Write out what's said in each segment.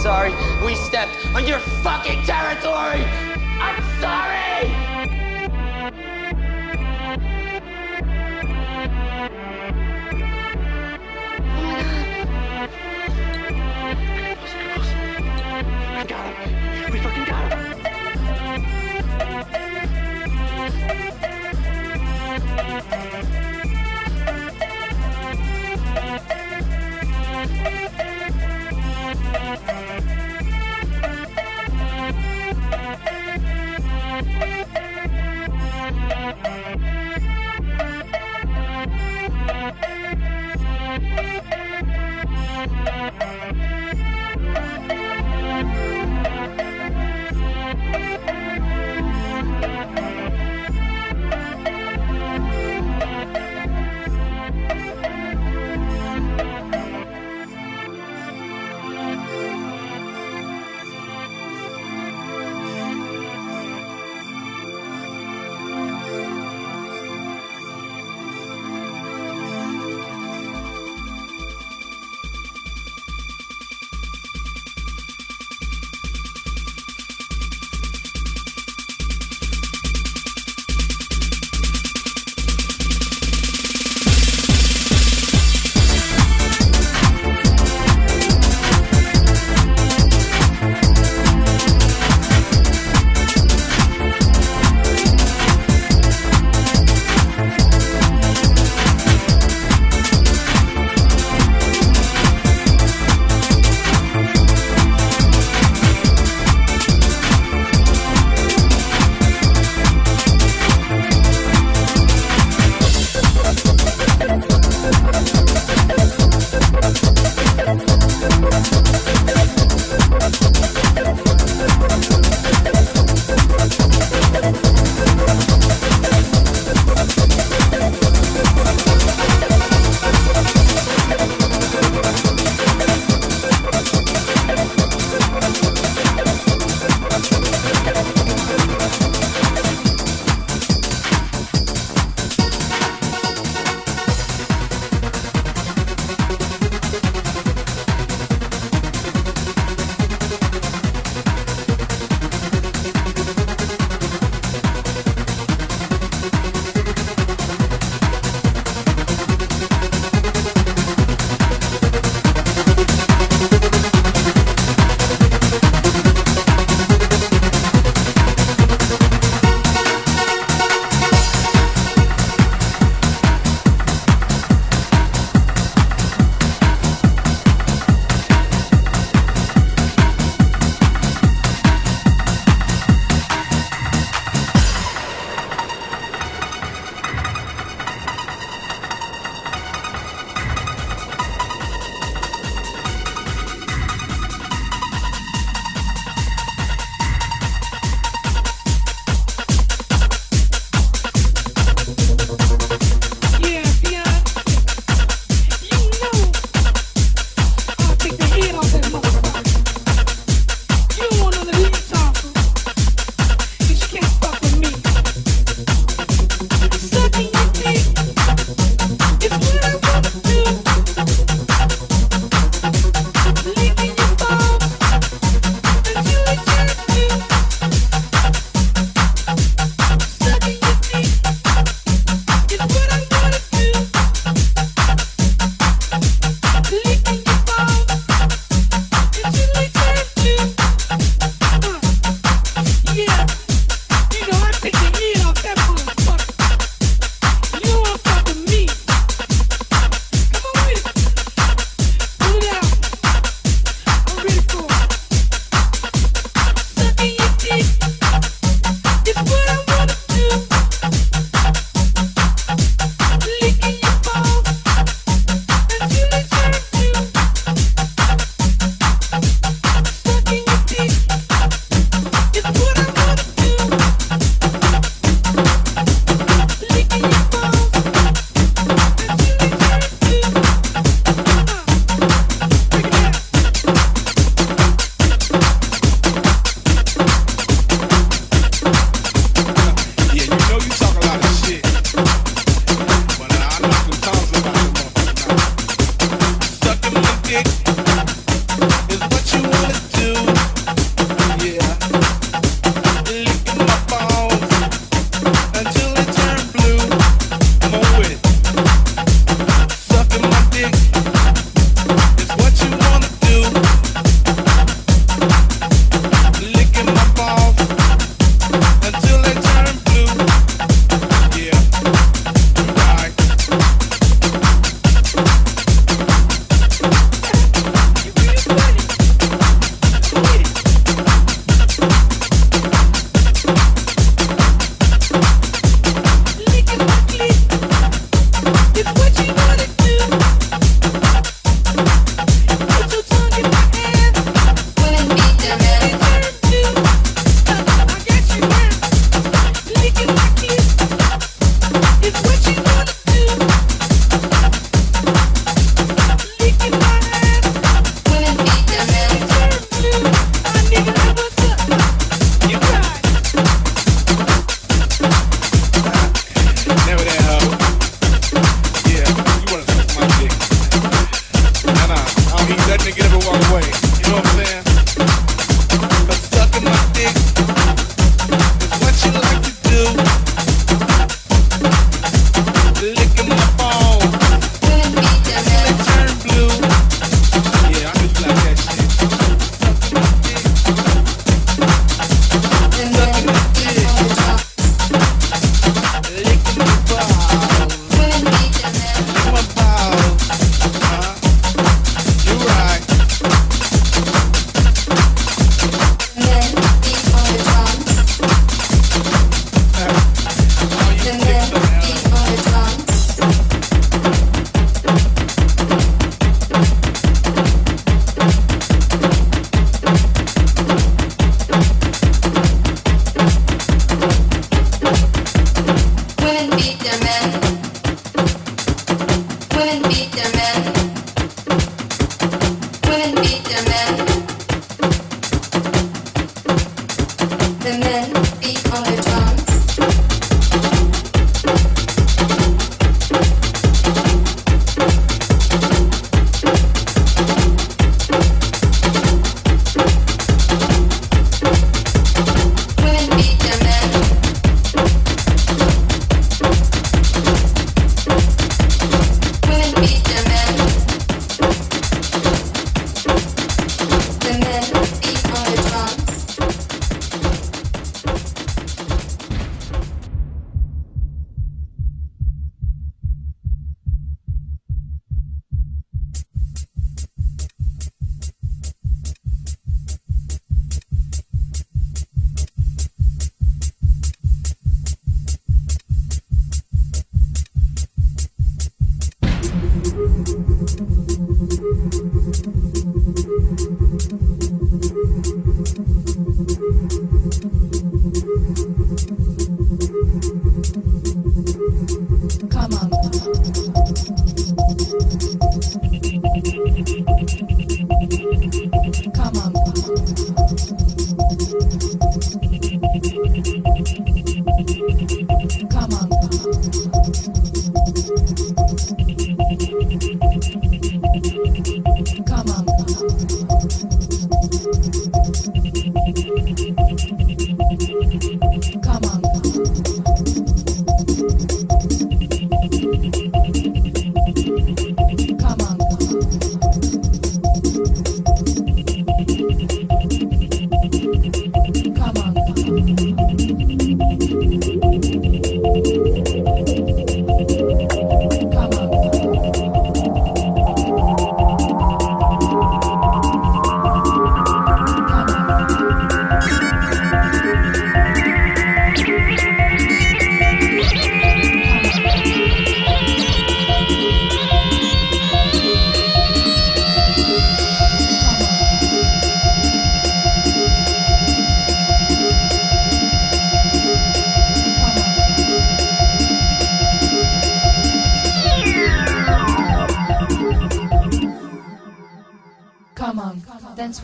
sorry. We stepped on your fucking territory. I'm sorry.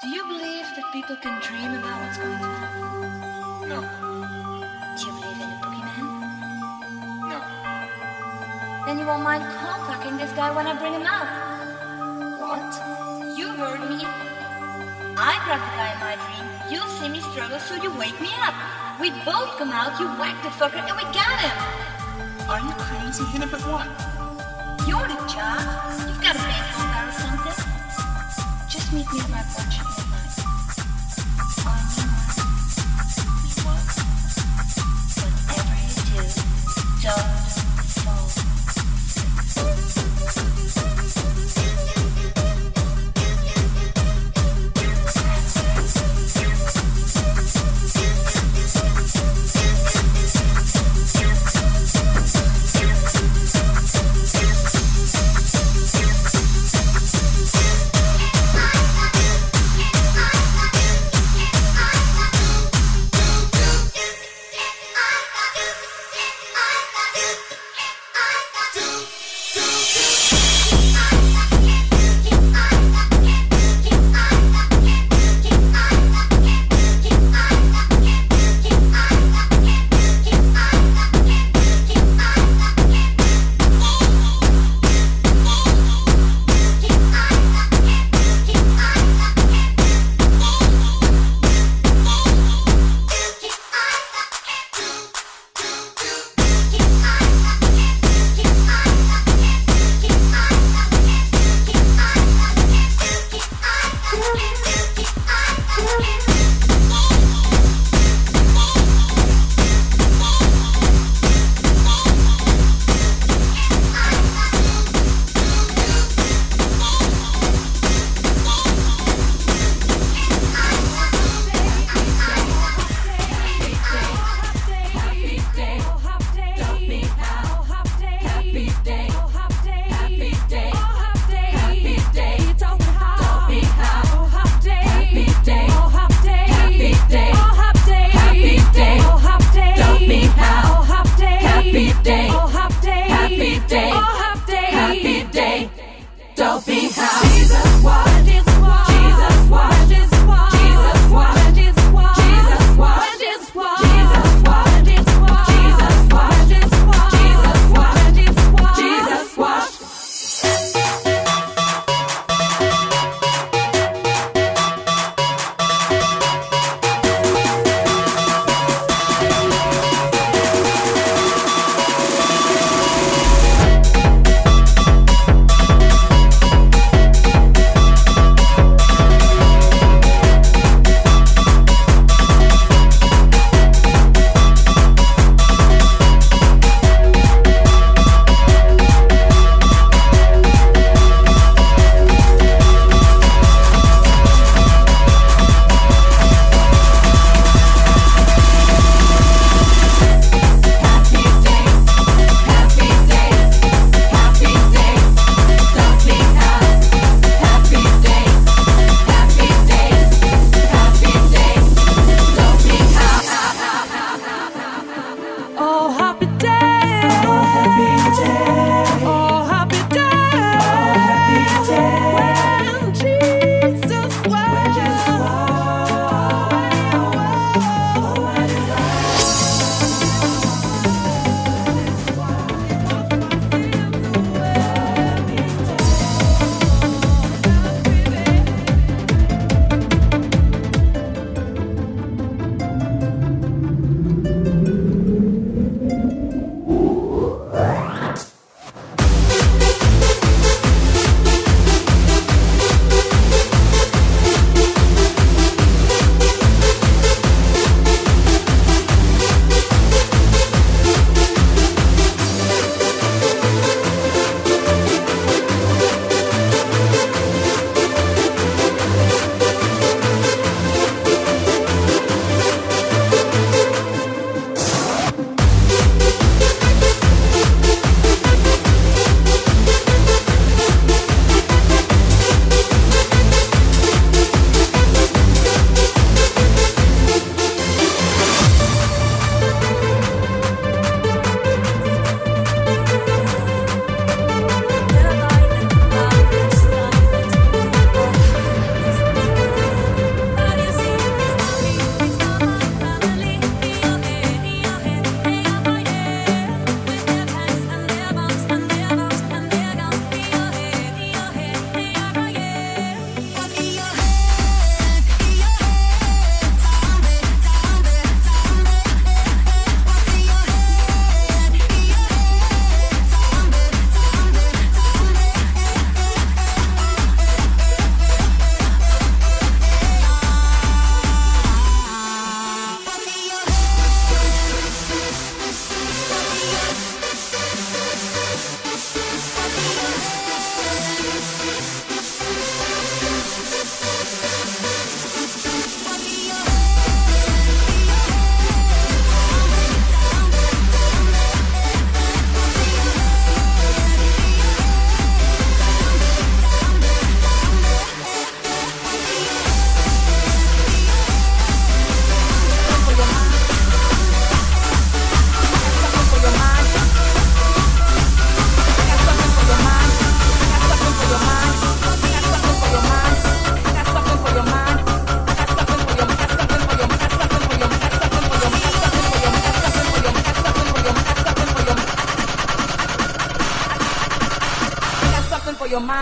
Do you believe that people can dream about what's going to happen? No. Do you believe in a boogeyman? No. Then you won't mind contacting this guy when I bring him out. What? You heard me. I grab the guy in my dream. You see me struggle, so you wake me up. We both come out, you whack the fucker, and we got him. Are you crazy? At what? You're the job. You've got a baseball meet me at my porch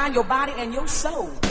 mind, your body, and your soul.